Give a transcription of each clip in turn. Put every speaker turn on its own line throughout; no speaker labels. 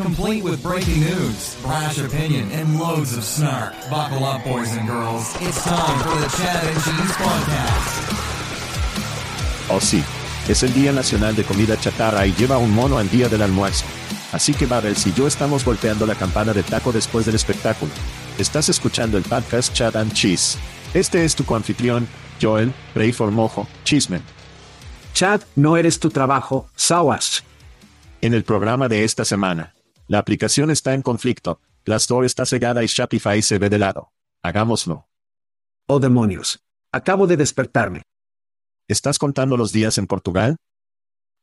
Complete with breaking news, brash opinion, and loads of snark. Buckle up, boys and girls. It's time for the Chad and Cheese Podcast.
Oh sí, es el Día Nacional de Comida Chatarra y lleva un mono al día del almuerzo. Así que Barrels y yo estamos golpeando la campana de taco después del espectáculo. Estás escuchando el podcast Chat and Cheese. Este es tu coanfitrión, Joel, Rey Formojo, Chismen.
Chad, no eres tu trabajo, Sawash.
En el programa de esta semana, la aplicación está en conflicto, Glassdoor está cegada y Shopify se ve de lado. Hagámoslo.
Oh demonios. Acabo de despertarme.
¿Estás contando los días en Portugal?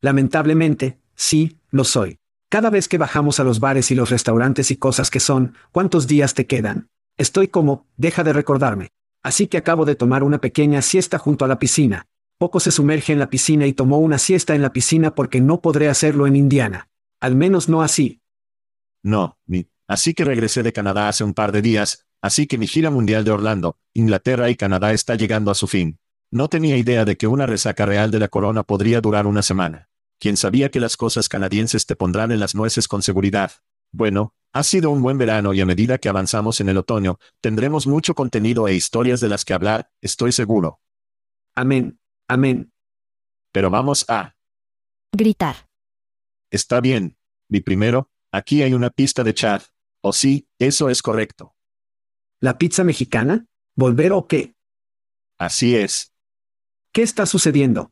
Lamentablemente, sí, lo soy. Cada vez que bajamos a los bares y los restaurantes y cosas que son, ¿cuántos días te quedan? Estoy como, deja de recordarme. Así que acabo de tomar una pequeña siesta junto a la piscina. Poco se sumerge en la piscina y tomó una siesta en la piscina porque no podré hacerlo en Indiana. Al menos no así.
No, ni. Así que regresé de Canadá hace un par de días, así que mi gira mundial de Orlando, Inglaterra y Canadá está llegando a su fin. No tenía idea de que una resaca real de la corona podría durar una semana. ¿Quién sabía que las cosas canadienses te pondrán en las nueces con seguridad? Bueno, ha sido un buen verano y a medida que avanzamos en el otoño, tendremos mucho contenido e historias de las que hablar, estoy seguro.
Amén. Amén.
Pero vamos a...
Gritar.
Está bien. Mi primero, aquí hay una pista de chat. O sí, eso es correcto.
¿La pizza mexicana? ¿Volver o qué?
Así es.
¿Qué está sucediendo?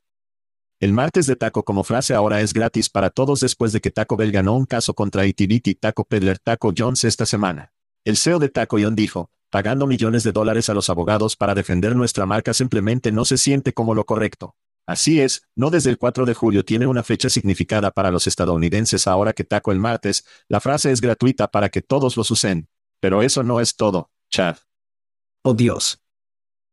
El martes de taco como frase ahora es gratis para todos después de que Taco Bell ganó un caso contra Itiviti Taco Peddler Taco Jones esta semana. El CEO de Taco John dijo, pagando millones de dólares a los abogados para defender nuestra marca simplemente no se siente como lo correcto. Así es, no desde el 4 de julio tiene una fecha significada para los estadounidenses ahora que taco el martes, la frase es gratuita para que todos los usen. Pero eso no es todo, Chad.
Oh Dios.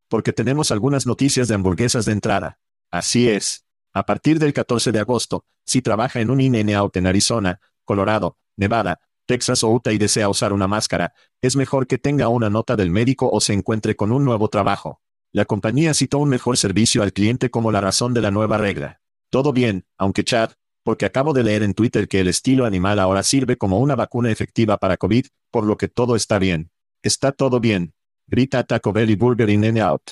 Porque tenemos algunas noticias de hamburguesas de entrada. Así es. A partir del 14 de agosto, si trabaja en un in out en Arizona, Colorado, Nevada, Texas o Utah y desea usar una máscara, es mejor que tenga una nota del médico o se encuentre con un nuevo trabajo. La compañía citó un mejor servicio al cliente como la razón de la nueva regla. Todo bien, aunque Chad, porque acabo de leer en Twitter que el estilo animal ahora sirve como una vacuna efectiva para COVID, por lo que todo está bien. Está todo bien. Grita Taco Bell y Burger in Out.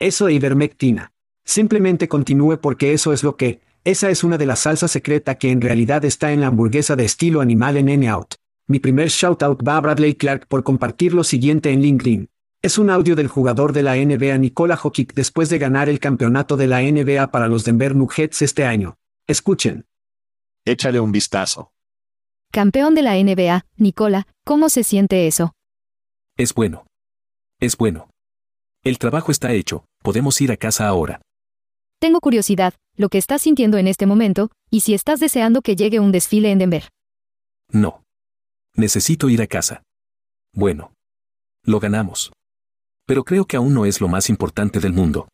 Eso e ivermectina. Simplemente continúe porque eso es lo que, esa es una de las salsas secreta que en realidad está en la hamburguesa de estilo animal en N-Out. Mi primer shoutout va a Bradley Clark por compartir lo siguiente en LinkedIn. Es un audio del jugador de la NBA Nikola Jokic después de ganar el campeonato de la NBA para los Denver Nuggets este año. Escuchen.
Échale un vistazo.
Campeón de la NBA, Nicola, ¿cómo se siente eso?
Es bueno. Es bueno. El trabajo está hecho, podemos ir a casa ahora.
Tengo curiosidad, lo que estás sintiendo en este momento, y si estás deseando que llegue un desfile en Denver.
No. Necesito ir a casa. Bueno. Lo ganamos. Pero creo que aún no es lo más importante del mundo.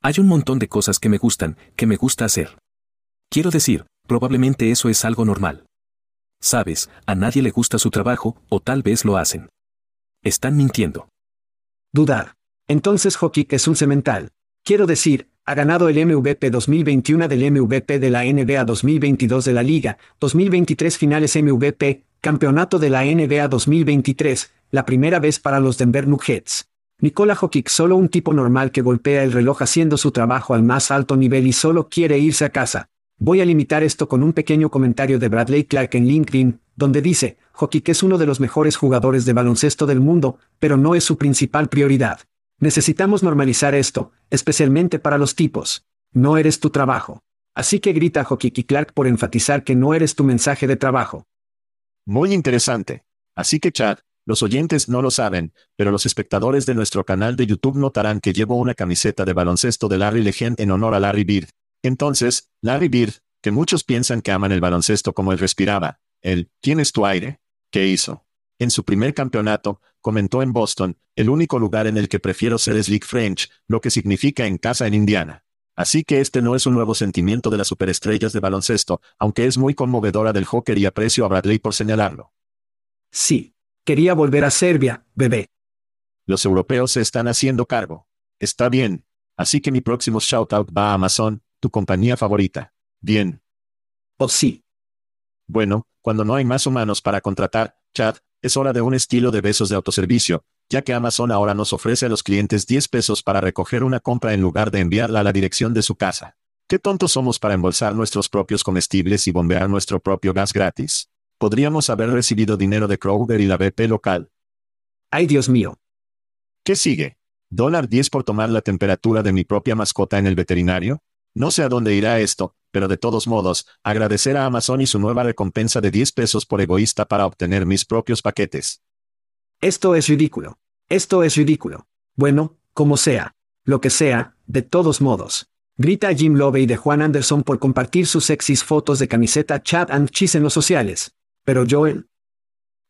Hay un montón de cosas que me gustan, que me gusta hacer. Quiero decir, probablemente eso es algo normal. Sabes, a nadie le gusta su trabajo, o tal vez lo hacen. Están mintiendo.
Dudar. Entonces Jokic es un cemental. Quiero decir, ha ganado el MVP 2021 del MVP de la NBA 2022 de la Liga, 2023 finales MVP, campeonato de la NBA 2023, la primera vez para los Denver Nuggets. Nikola Jokic solo un tipo normal que golpea el reloj haciendo su trabajo al más alto nivel y solo quiere irse a casa. Voy a limitar esto con un pequeño comentario de Bradley Clark en LinkedIn, donde dice, Jokic es uno de los mejores jugadores de baloncesto del mundo, pero no es su principal prioridad. Necesitamos normalizar esto, especialmente para los tipos. No eres tu trabajo. Así que grita a Jokic y Clark por enfatizar que no eres tu mensaje de trabajo.
Muy interesante. Así que Chad, los oyentes no lo saben, pero los espectadores de nuestro canal de YouTube notarán que llevo una camiseta de baloncesto de Larry Legend en honor a Larry Bird. Entonces, Larry Bird, que muchos piensan que aman el baloncesto como él respiraba, él, ¿tienes tu aire? ¿Qué hizo? En su primer campeonato, comentó en Boston, el único lugar en el que prefiero ser es League French, lo que significa en casa en Indiana. Así que este no es un nuevo sentimiento de las superestrellas de baloncesto, aunque es muy conmovedora del hockey y aprecio a Bradley por señalarlo.
Sí. Quería volver a Serbia, bebé.
Los europeos se están haciendo cargo. Está bien. Así que mi próximo shoutout va a Amazon, tu compañía favorita. Bien.
Oh sí.
Bueno, cuando no hay más humanos para contratar, Chad, es hora de un estilo de besos de autoservicio, ya que Amazon ahora nos ofrece a los clientes 10 pesos para recoger una compra en lugar de enviarla a la dirección de su casa. ¿Qué tontos somos para embolsar nuestros propios comestibles y bombear nuestro propio gas gratis? Podríamos haber recibido dinero de Kroger y la BP local.
Ay Dios mío.
¿Qué sigue? ¿Dólar 10 por tomar la temperatura de mi propia mascota en el veterinario? No sé a dónde irá esto, pero de todos modos, agradecer a Amazon y su nueva recompensa de 10 pesos por egoísta para obtener mis propios paquetes.
Esto es ridículo. Esto es ridículo. Bueno, como sea. Lo que sea, de todos modos. Grita a Jim Lovey de Juan Anderson por compartir sus sexys fotos de camiseta Chat and Cheese en los sociales. Pero Joel.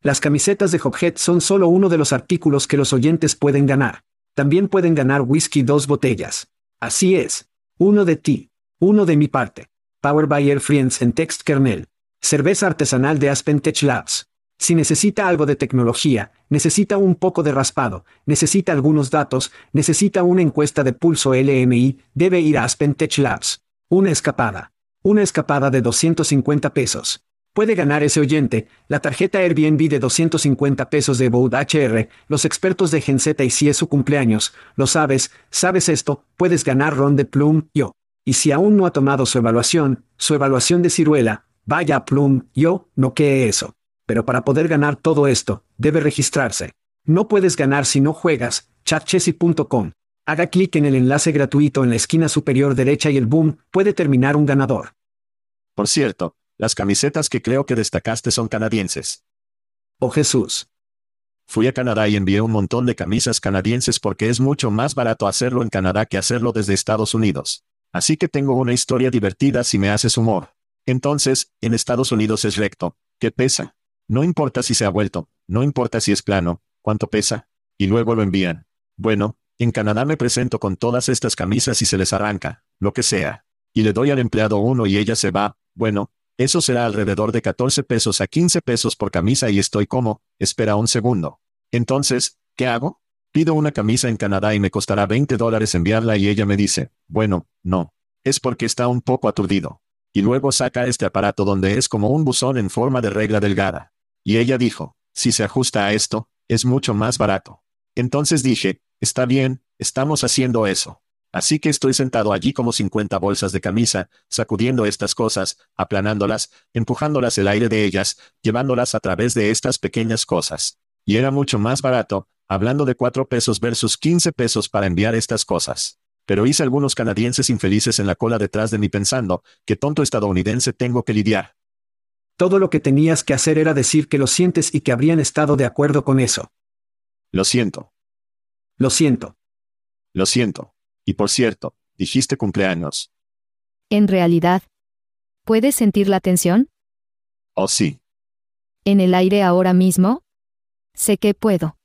Las camisetas de Hophead son solo uno de los artículos que los oyentes pueden ganar. También pueden ganar whisky dos botellas. Así es. Uno de ti. Uno de mi parte. Power by Air Friends en Text Kernel. Cerveza artesanal de Aspen Tech Labs. Si necesita algo de tecnología, necesita un poco de raspado, necesita algunos datos, necesita una encuesta de pulso LMI, debe ir a Aspen Tech Labs. Una escapada. Una escapada de 250 pesos. Puede ganar ese oyente, la tarjeta Airbnb de 250 pesos de Boud HR, los expertos de Genzeta y si es su cumpleaños, lo sabes, sabes esto, puedes ganar Ron de Plum, yo. Y si aún no ha tomado su evaluación, su evaluación de ciruela, vaya Plum, yo, no que eso. Pero para poder ganar todo esto, debe registrarse. No puedes ganar si no juegas, chatchessy.com. Haga clic en el enlace gratuito en la esquina superior derecha y el boom puede terminar un ganador.
Por cierto, las camisetas que creo que destacaste son canadienses.
Oh Jesús.
Fui a Canadá y envié un montón de camisas canadienses porque es mucho más barato hacerlo en Canadá que hacerlo desde Estados Unidos. Así que tengo una historia divertida si me haces humor. Entonces, en Estados Unidos es recto. ¿Qué pesa? No importa si se ha vuelto, no importa si es plano, cuánto pesa. Y luego lo envían. Bueno, en Canadá me presento con todas estas camisas y se les arranca, lo que sea. Y le doy al empleado uno y ella se va. Bueno, eso será alrededor de 14 pesos a 15 pesos por camisa y estoy como, espera un segundo. Entonces, ¿qué hago? Pido una camisa en Canadá y me costará 20 dólares enviarla y ella me dice, bueno, no. Es porque está un poco aturdido. Y luego saca este aparato donde es como un buzón en forma de regla delgada. Y ella dijo, si se ajusta a esto, es mucho más barato. Entonces dije, está bien, estamos haciendo eso. Así que estoy sentado allí como 50 bolsas de camisa, sacudiendo estas cosas, aplanándolas, empujándolas el aire de ellas, llevándolas a través de estas pequeñas cosas. Y era mucho más barato, hablando de 4 pesos versus 15 pesos para enviar estas cosas. Pero hice algunos canadienses infelices en la cola detrás de mí pensando, qué tonto estadounidense tengo que lidiar.
Todo lo que tenías que hacer era decir que lo sientes y que habrían estado de acuerdo con eso.
Lo siento.
Lo siento.
Lo siento. Y por cierto, dijiste cumpleaños.
En realidad, ¿puedes sentir la tensión?
Oh sí.
¿En el aire ahora mismo? Sé que puedo.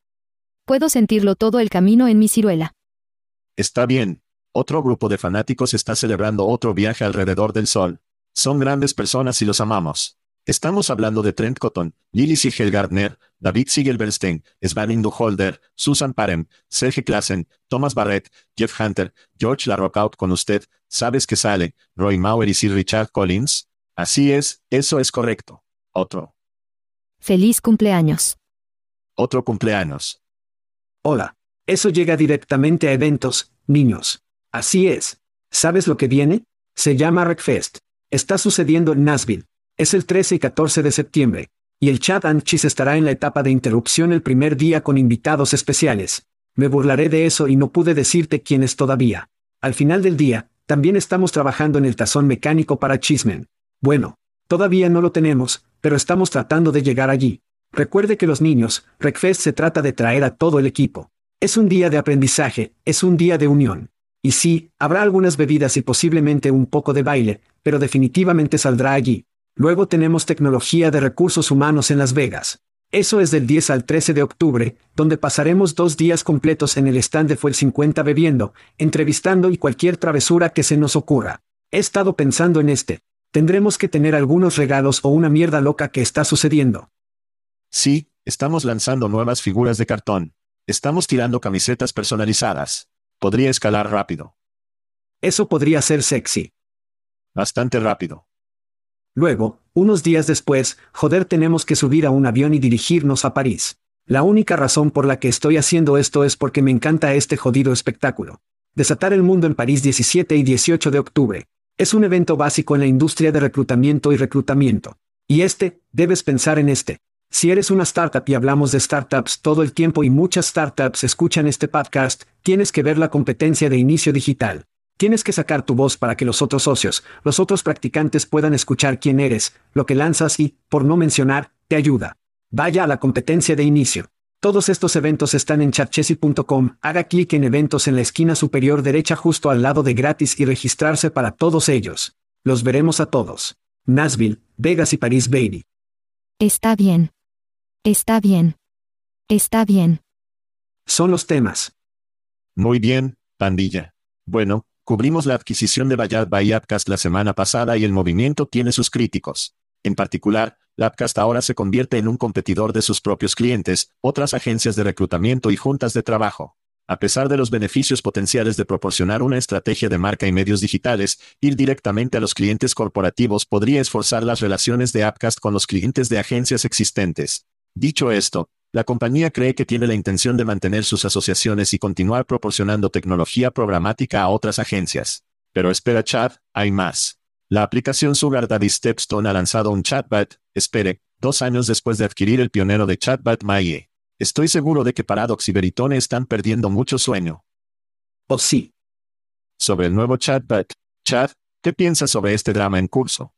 Puedo sentirlo todo el camino en mi ciruela.
Está bien. Otro grupo de fanáticos está celebrando otro viaje alrededor del sol. Son grandes personas y los amamos. Estamos hablando de Trent Cotton, Lily Sigel Gardner, David Siegelberstein, Svan Holder, Susan Parem, Serge Klassen, Thomas Barrett, Jeff Hunter, George LaRockout con usted, ¿sabes que sale? Roy Mauer y Sir Richard Collins? Así es, eso es correcto. Otro.
Feliz cumpleaños.
Otro cumpleaños.
Hola. Eso llega directamente a eventos, niños. Así es. ¿Sabes lo que viene? Se llama Wreckfest. Está sucediendo en Nashville. Es el 13 y 14 de septiembre. Y el chat Anchis estará en la etapa de interrupción el primer día con invitados especiales. Me burlaré de eso y no pude decirte quiénes todavía. Al final del día, también estamos trabajando en el tazón mecánico para Chismen. Bueno, todavía no lo tenemos, pero estamos tratando de llegar allí. Recuerde que los niños, Wreckfest se trata de traer a todo el equipo. Es un día de aprendizaje, es un día de unión. Y sí, habrá algunas bebidas y posiblemente un poco de baile, pero definitivamente saldrá allí. Luego tenemos tecnología de recursos humanos en Las Vegas. Eso es del 10 al 13 de octubre, donde pasaremos dos días completos en el stand de Fuel 50 bebiendo, entrevistando y cualquier travesura que se nos ocurra. He estado pensando en este. Tendremos que tener algunos regalos o una mierda loca que está sucediendo.
Sí, estamos lanzando nuevas figuras de cartón. Estamos tirando camisetas personalizadas. Podría escalar rápido.
Eso podría ser sexy.
Bastante rápido.
Luego, unos días después, joder tenemos que subir a un avión y dirigirnos a París. La única razón por la que estoy haciendo esto es porque me encanta este jodido espectáculo. Desatar el mundo en París 17 y 18 de octubre. Es un evento básico en la industria de reclutamiento y reclutamiento. Y este, debes pensar en este. Si eres una startup y hablamos de startups todo el tiempo y muchas startups escuchan este podcast, tienes que ver la competencia de inicio digital. Tienes que sacar tu voz para que los otros socios, los otros practicantes puedan escuchar quién eres, lo que lanzas y, por no mencionar, te ayuda. Vaya a la competencia de inicio. Todos estos eventos están en chatchesi.com. Haga clic en eventos en la esquina superior derecha justo al lado de gratis y registrarse para todos ellos. Los veremos a todos. Nashville, Vegas y París, baby.
Está bien. Está bien. Está bien.
Son los temas.
Muy bien, pandilla. Bueno, Cubrimos la adquisición de Bayard by Appcast la semana pasada y el movimiento tiene sus críticos. En particular, Appcast ahora se convierte en un competidor de sus propios clientes, otras agencias de reclutamiento y juntas de trabajo. A pesar de los beneficios potenciales de proporcionar una estrategia de marca y medios digitales, ir directamente a los clientes corporativos podría esforzar las relaciones de Appcast con los clientes de agencias existentes. Dicho esto, la compañía cree que tiene la intención de mantener sus asociaciones y continuar proporcionando tecnología programática a otras agencias. Pero espera Chad, hay más. La aplicación Sugar Daddy Stepstone ha lanzado un chatbot, espere, dos años después de adquirir el pionero de chatbot Maie. Estoy seguro de que Paradox y Veritone están perdiendo mucho sueño.
Oh sí.
Sobre el nuevo chatbot, Chad, ¿qué piensas sobre este drama en curso?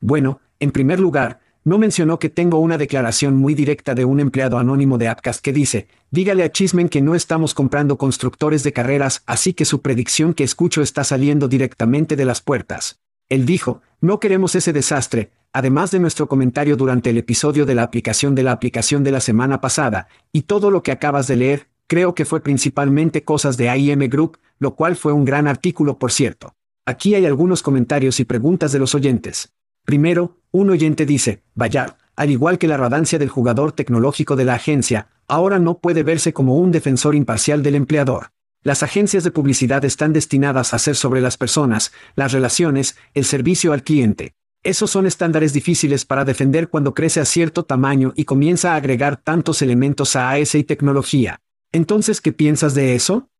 Bueno, en primer lugar, no mencionó que tengo una declaración muy directa de un empleado anónimo de Appcast que dice, dígale a Chismen que no estamos comprando constructores de carreras, así que su predicción que escucho está saliendo directamente de las puertas. Él dijo, no queremos ese desastre, además de nuestro comentario durante el episodio de la aplicación de la aplicación de la semana pasada, y todo lo que acabas de leer, creo que fue principalmente cosas de AIM Group, lo cual fue un gran artículo por cierto. Aquí hay algunos comentarios y preguntas de los oyentes. Primero, un oyente dice, vaya, al igual que la radancia del jugador tecnológico de la agencia, ahora no puede verse como un defensor imparcial del empleador. Las agencias de publicidad están destinadas a ser sobre las personas, las relaciones, el servicio al cliente. Esos son estándares difíciles para defender cuando crece a cierto tamaño y comienza a agregar tantos elementos a AS y tecnología. Entonces, ¿qué piensas de eso?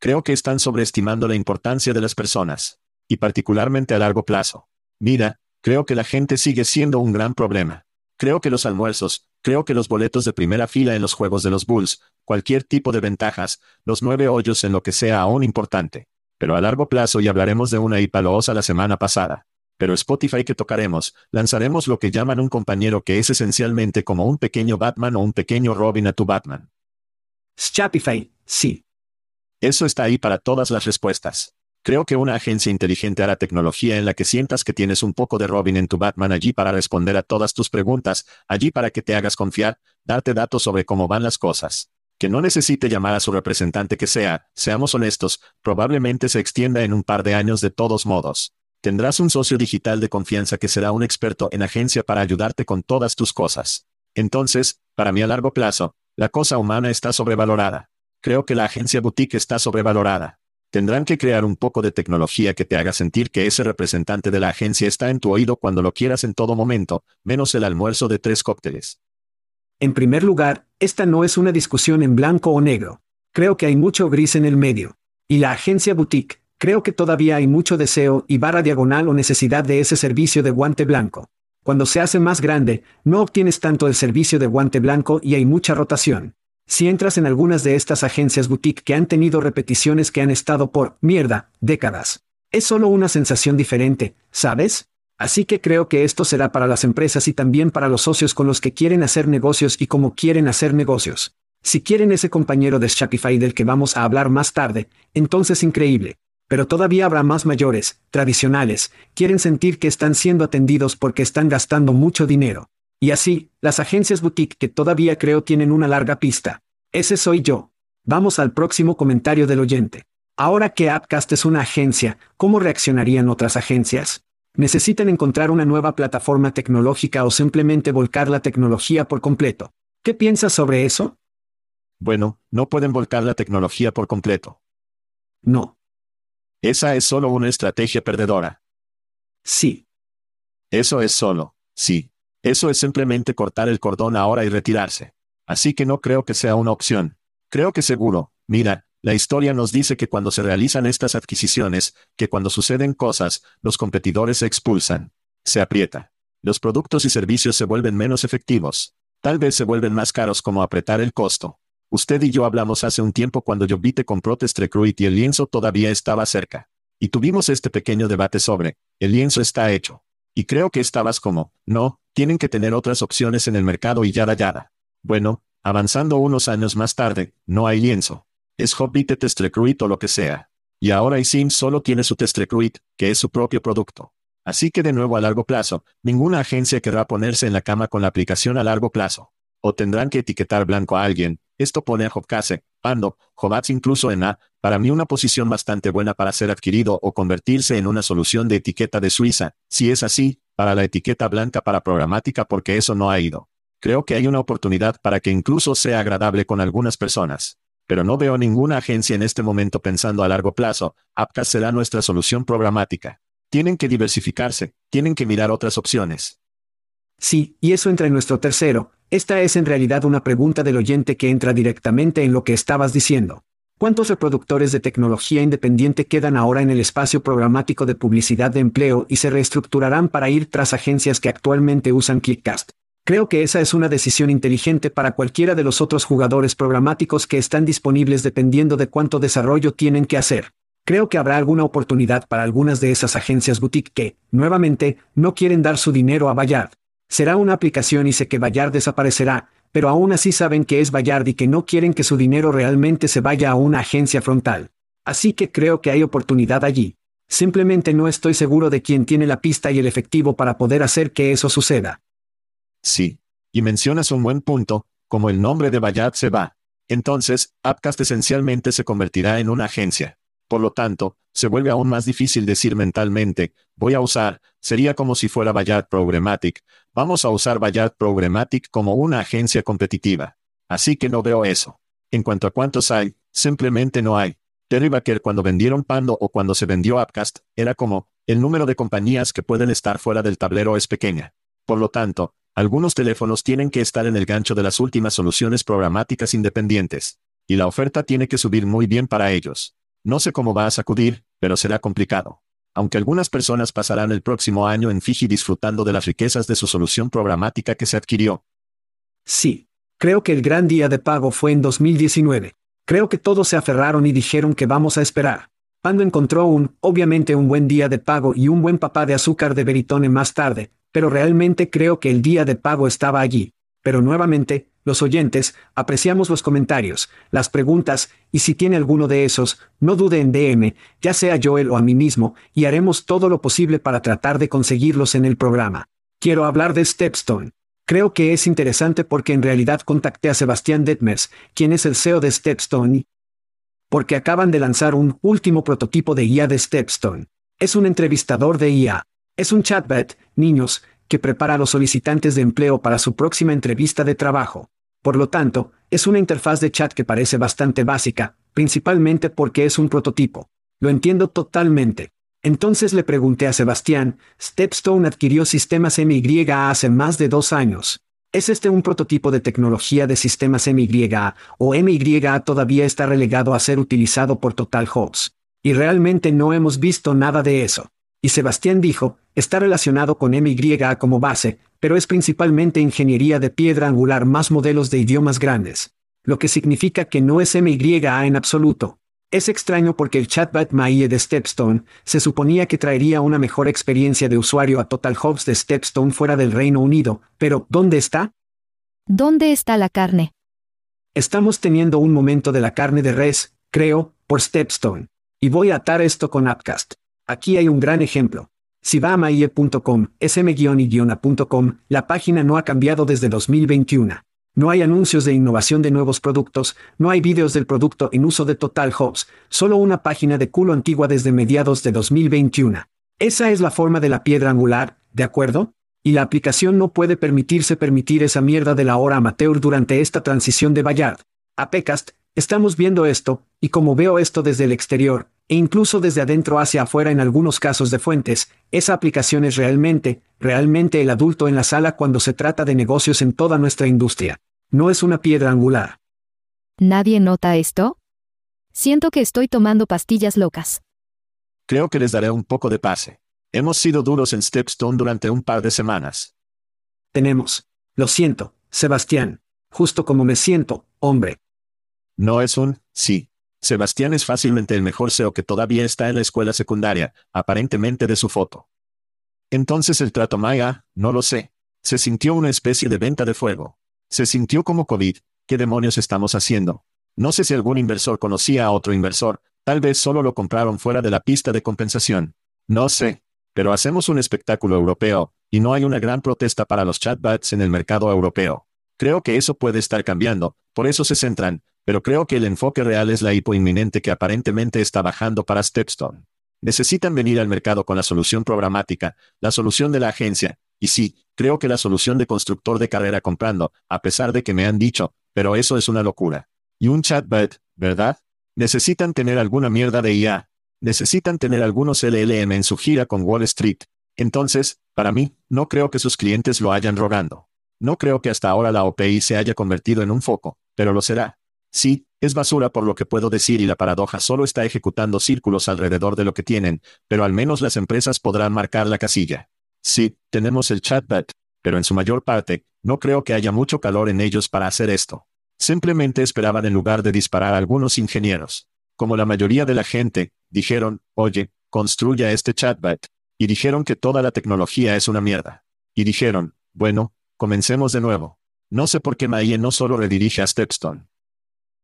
Creo que están sobreestimando la importancia de las personas, y particularmente a largo plazo. Mira, Creo que la gente sigue siendo un gran problema. Creo que los almuerzos, creo que los boletos de primera fila en los juegos de los Bulls, cualquier tipo de ventajas, los nueve hoyos en lo que sea aún importante. Pero a largo plazo y hablaremos de una hipaloosa la semana pasada. Pero Spotify que tocaremos, lanzaremos lo que llaman un compañero que es esencialmente como un pequeño Batman o un pequeño Robin a tu Batman.
Spotify, sí.
Eso está ahí para todas las respuestas. Creo que una agencia inteligente hará tecnología en la que sientas que tienes un poco de Robin en tu Batman allí para responder a todas tus preguntas, allí para que te hagas confiar, darte datos sobre cómo van las cosas. Que no necesite llamar a su representante que sea, seamos honestos, probablemente se extienda en un par de años de todos modos. Tendrás un socio digital de confianza que será un experto en agencia para ayudarte con todas tus cosas. Entonces, para mí a largo plazo, la cosa humana está sobrevalorada. Creo que la agencia boutique está sobrevalorada. Tendrán que crear un poco de tecnología que te haga sentir que ese representante de la agencia está en tu oído cuando lo quieras en todo momento, menos el almuerzo de tres cócteles.
En primer lugar, esta no es una discusión en blanco o negro. Creo que hay mucho gris en el medio. Y la agencia boutique, creo que todavía hay mucho deseo y barra diagonal o necesidad de ese servicio de guante blanco. Cuando se hace más grande, no obtienes tanto el servicio de guante blanco y hay mucha rotación. Si entras en algunas de estas agencias boutique que han tenido repeticiones que han estado por, mierda, décadas. Es solo una sensación diferente, ¿sabes? Así que creo que esto será para las empresas y también para los socios con los que quieren hacer negocios y cómo quieren hacer negocios. Si quieren ese compañero de Shopify del que vamos a hablar más tarde, entonces increíble. Pero todavía habrá más mayores, tradicionales, quieren sentir que están siendo atendidos porque están gastando mucho dinero. Y así, las agencias boutique que todavía creo tienen una larga pista. Ese soy yo. Vamos al próximo comentario del oyente. Ahora que Appcast es una agencia, ¿cómo reaccionarían otras agencias? ¿Necesitan encontrar una nueva plataforma tecnológica o simplemente volcar la tecnología por completo? ¿Qué piensas sobre eso?
Bueno, no pueden volcar la tecnología por completo.
No.
Esa es solo una estrategia perdedora.
Sí.
Eso es solo, sí. Eso es simplemente cortar el cordón ahora y retirarse. Así que no creo que sea una opción. Creo que seguro, mira, la historia nos dice que cuando se realizan estas adquisiciones, que cuando suceden cosas, los competidores se expulsan. Se aprieta. Los productos y servicios se vuelven menos efectivos. Tal vez se vuelven más caros como apretar el costo. Usted y yo hablamos hace un tiempo cuando yo vi te compró Recruit y el lienzo todavía estaba cerca. Y tuvimos este pequeño debate sobre, el lienzo está hecho. Y creo que estabas como, no, tienen que tener otras opciones en el mercado y yada yada. Bueno, avanzando unos años más tarde, no hay lienzo. Es Hobbit Test Recruit o lo que sea. Y ahora iSIM solo tiene su Test Recruit, que es su propio producto. Así que de nuevo a largo plazo, ninguna agencia querrá ponerse en la cama con la aplicación a largo plazo. O tendrán que etiquetar blanco a alguien, esto pone a Hobcase, Pando, Jobats incluso en A, para mí una posición bastante buena para ser adquirido o convertirse en una solución de etiqueta de Suiza, si es así, para la etiqueta blanca para programática porque eso no ha ido. Creo que hay una oportunidad para que incluso sea agradable con algunas personas. Pero no veo ninguna agencia en este momento pensando a largo plazo, Apcas será nuestra solución programática. Tienen que diversificarse, tienen que mirar otras opciones.
Sí, y eso entra en nuestro tercero. Esta es en realidad una pregunta del oyente que entra directamente en lo que estabas diciendo. ¿Cuántos reproductores de tecnología independiente quedan ahora en el espacio programático de publicidad de empleo y se reestructurarán para ir tras agencias que actualmente usan Clickcast? Creo que esa es una decisión inteligente para cualquiera de los otros jugadores programáticos que están disponibles dependiendo de cuánto desarrollo tienen que hacer. Creo que habrá alguna oportunidad para algunas de esas agencias boutique que, nuevamente, no quieren dar su dinero a Bayard. Será una aplicación y sé que Bayard desaparecerá, pero aún así saben que es Bayard y que no quieren que su dinero realmente se vaya a una agencia frontal. Así que creo que hay oportunidad allí. Simplemente no estoy seguro de quién tiene la pista y el efectivo para poder hacer que eso suceda.
Sí. Y mencionas un buen punto, como el nombre de Bayard se va. Entonces, Appcast esencialmente se convertirá en una agencia. Por lo tanto, se vuelve aún más difícil decir mentalmente, voy a usar, sería como si fuera Bayard Programmatic, vamos a usar Bayard Programmatic como una agencia competitiva. Así que no veo eso. En cuanto a cuántos hay, simplemente no hay. Terry Baker cuando vendieron Pando o cuando se vendió Appcast, era como, el número de compañías que pueden estar fuera del tablero es pequeña. Por lo tanto, algunos teléfonos tienen que estar en el gancho de las últimas soluciones programáticas independientes. Y la oferta tiene que subir muy bien para ellos. No sé cómo va a sacudir, pero será complicado. Aunque algunas personas pasarán el próximo año en Fiji disfrutando de las riquezas de su solución programática que se adquirió.
Sí. Creo que el gran día de pago fue en 2019. Creo que todos se aferraron y dijeron que vamos a esperar. Pando encontró un, obviamente un buen día de pago y un buen papá de azúcar de Veritone más tarde, pero realmente creo que el día de pago estaba allí. Pero nuevamente, Los oyentes, apreciamos los comentarios, las preguntas, y si tiene alguno de esos, no dude en DM, ya sea Joel o a mí mismo, y haremos todo lo posible para tratar de conseguirlos en el programa. Quiero hablar de Stepstone. Creo que es interesante porque en realidad contacté a Sebastián Detmers, quien es el CEO de Stepstone, porque acaban de lanzar un último prototipo de IA de Stepstone. Es un entrevistador de IA. Es un chatbot, niños, que prepara a los solicitantes de empleo para su próxima entrevista de trabajo. Por lo tanto, es una interfaz de chat que parece bastante básica, principalmente porque es un prototipo. Lo entiendo totalmente. Entonces le pregunté a Sebastián, Stepstone adquirió sistemas MYA hace más de dos años. ¿Es este un prototipo de tecnología de sistemas MYA, o MYA todavía está relegado a ser utilizado por Total Hobbs? Y realmente no hemos visto nada de eso. Y Sebastián dijo, está relacionado con MYA como base, pero es principalmente ingeniería de piedra angular más modelos de idiomas grandes. Lo que significa que no es MYA en absoluto. Es extraño porque el chatbot MAIE de Stepstone se suponía que traería una mejor experiencia de usuario a Total Hubs de Stepstone fuera del Reino Unido, pero ¿dónde está?
¿Dónde está la carne?
Estamos teniendo un momento de la carne de res, creo, por Stepstone. Y voy a atar esto con Appcast. Aquí hay un gran ejemplo. Si va a maie.com, sm-y-a.com, la página no ha cambiado desde 2021. No hay anuncios de innovación de nuevos productos, no hay vídeos del producto en uso de Total Hubs, solo una página de culo antigua desde mediados de 2021. Esa es la forma de la piedra angular, ¿de acuerdo? Y la aplicación no puede permitirse permitir esa mierda de la hora amateur durante esta transición de Bayard. A Pecast, estamos viendo esto, y como veo esto desde el exterior, e incluso desde adentro hacia afuera en algunos casos de fuentes, esa aplicación es realmente, realmente el adulto en la sala cuando se trata de negocios en toda nuestra industria. No es una piedra angular.
¿Nadie nota esto? Siento que estoy tomando pastillas locas.
Creo que les daré un poco de pase. Hemos sido duros en Stepstone durante un par de semanas.
Tenemos. Lo siento, Sebastián. Justo como me siento, hombre.
No es un, sí. Sebastián es fácilmente el mejor SEO que todavía está en la escuela secundaria, aparentemente de su foto. Entonces el trato Maya, no lo sé. Se sintió una especie de venta de fuego. Se sintió como COVID. ¿Qué demonios estamos haciendo? No sé si algún inversor conocía a otro inversor, tal vez solo lo compraron fuera de la pista de compensación. No sé. Pero hacemos un espectáculo europeo, y no hay una gran protesta para los chatbots en el mercado europeo. Creo que eso puede estar cambiando, por eso se centran, pero creo que el enfoque real es la hipo inminente que aparentemente está bajando para Stepstone. Necesitan venir al mercado con la solución programática, la solución de la agencia, y sí, creo que la solución de constructor de carrera comprando, a pesar de que me han dicho, pero eso es una locura. Y un chatbot, ¿verdad? Necesitan tener alguna mierda de IA. Necesitan tener algunos LLM en su gira con Wall Street. Entonces, para mí, no creo que sus clientes lo hayan rogando. No creo que hasta ahora la OPI se haya convertido en un foco, pero lo será. Sí, es basura por lo que puedo decir y la paradoja solo está ejecutando círculos alrededor de lo que tienen, pero al menos las empresas podrán marcar la casilla. Sí, tenemos el chatbot, pero en su mayor parte, no creo que haya mucho calor en ellos para hacer esto. Simplemente esperaban en lugar de disparar a algunos ingenieros. Como la mayoría de la gente, dijeron, oye, construya este chatbot. Y dijeron que toda la tecnología es una mierda. Y dijeron, bueno, comencemos de nuevo. No sé por qué Maie no solo redirige a Stepstone.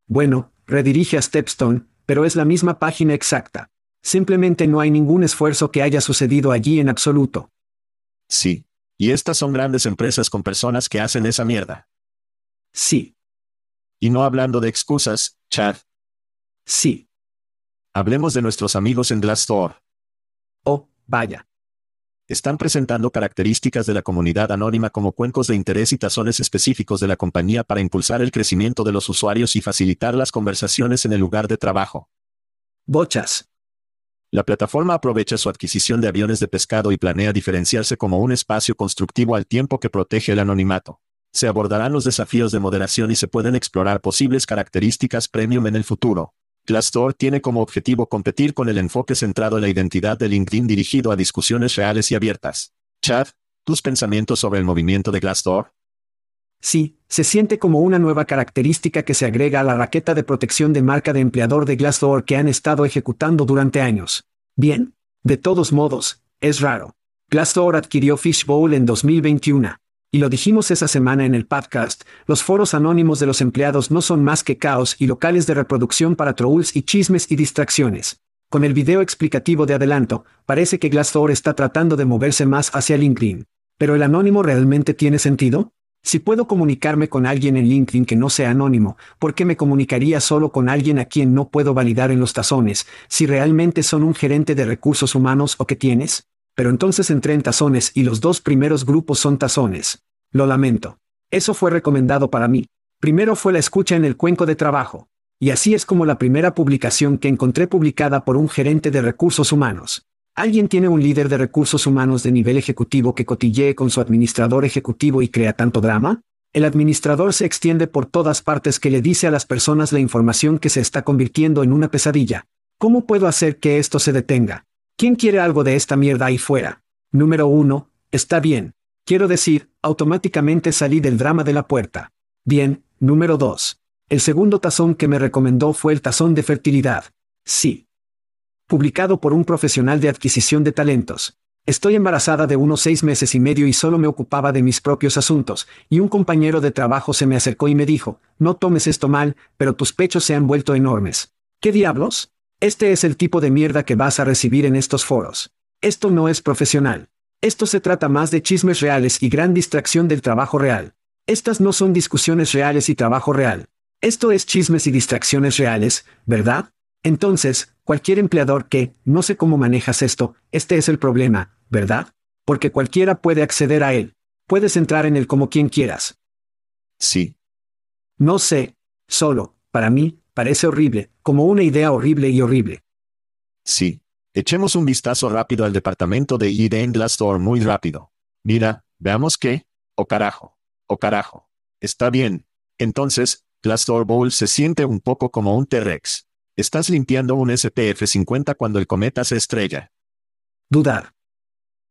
Bueno, redirige a Stepstone, pero es la misma página exacta. Simplemente no hay ningún esfuerzo que haya sucedido allí en absoluto.
Sí. Y estas son grandes empresas con personas que hacen esa mierda.
Sí.
Y no hablando de excusas, Chad.
Sí.
Hablemos de nuestros amigos en Glassdoor.
Oh, vaya.
Están presentando características de la comunidad anónima como cuencos de interés y tazones específicos de la compañía para impulsar el crecimiento de los usuarios y facilitar las conversaciones en el lugar de trabajo.
Bochas.
La plataforma aprovecha su adquisición de aviones de pescado y planea diferenciarse como un espacio constructivo al tiempo que protege el anonimato. Se abordarán los desafíos de moderación y se pueden explorar posibles características premium en el futuro. Glassdoor tiene como objetivo competir con el enfoque centrado en la identidad de LinkedIn dirigido a discusiones reales y abiertas. Chad, ¿tus pensamientos sobre el movimiento de Glassdoor?
Sí, se siente como una nueva característica que se agrega a la raqueta de protección de marca de empleador de Glassdoor que han estado ejecutando durante años. Bien. De todos modos, es raro. Glassdoor adquirió Fishbowl en 2021. Y lo dijimos esa semana en el podcast, los foros anónimos de los empleados no son más que caos y locales de reproducción para trolls y chismes y distracciones. Con el video explicativo de adelanto, parece que Glassdoor está tratando de moverse más hacia LinkedIn. ¿Pero el anónimo realmente tiene sentido? Si puedo comunicarme con alguien en LinkedIn que no sea anónimo, ¿por qué me comunicaría solo con alguien a quien no puedo validar en los tazones, si realmente son un gerente de recursos humanos o qué tienes? Pero entonces entré en tazones y los dos primeros grupos son tazones. Lo lamento. Eso fue recomendado para mí. Primero fue la escucha en el cuenco de trabajo. Y así es como la primera publicación que encontré publicada por un gerente de recursos humanos. ¿Alguien tiene un líder de recursos humanos de nivel ejecutivo que cotille con su administrador ejecutivo y crea tanto drama? El administrador se extiende por todas partes que le dice a las personas la información que se está convirtiendo en una pesadilla. ¿Cómo puedo hacer que esto se detenga? ¿Quién quiere algo de esta mierda ahí fuera? Número 1. Está bien. Quiero decir, automáticamente salí del drama de la puerta. Bien, número 2. El segundo tazón que me recomendó fue el tazón de fertilidad. Sí. Publicado por un profesional de adquisición de talentos. Estoy embarazada de unos seis meses y medio y solo me ocupaba de mis propios asuntos, y un compañero de trabajo se me acercó y me dijo, no tomes esto mal, pero tus pechos se han vuelto enormes. ¿Qué diablos? Este es el tipo de mierda que vas a recibir en estos foros. Esto no es profesional. Esto se trata más de chismes reales y gran distracción del trabajo real. Estas no son discusiones reales y trabajo real. Esto es chismes y distracciones reales, ¿verdad? Entonces, cualquier empleador que, no sé cómo manejas esto, este es el problema, ¿verdad? Porque cualquiera puede acceder a él. Puedes entrar en él como quien quieras.
Sí.
No sé, solo, para mí, parece horrible, como una idea horrible y horrible.
Sí. Echemos un vistazo rápido al departamento de ID en Glassdoor muy rápido. Mira, veamos qué. Oh carajo. Oh carajo. Está bien. Entonces, Glassdoor Bowl se siente un poco como un T-Rex. Estás limpiando un SPF-50 cuando el cometa se estrella.
Dudar.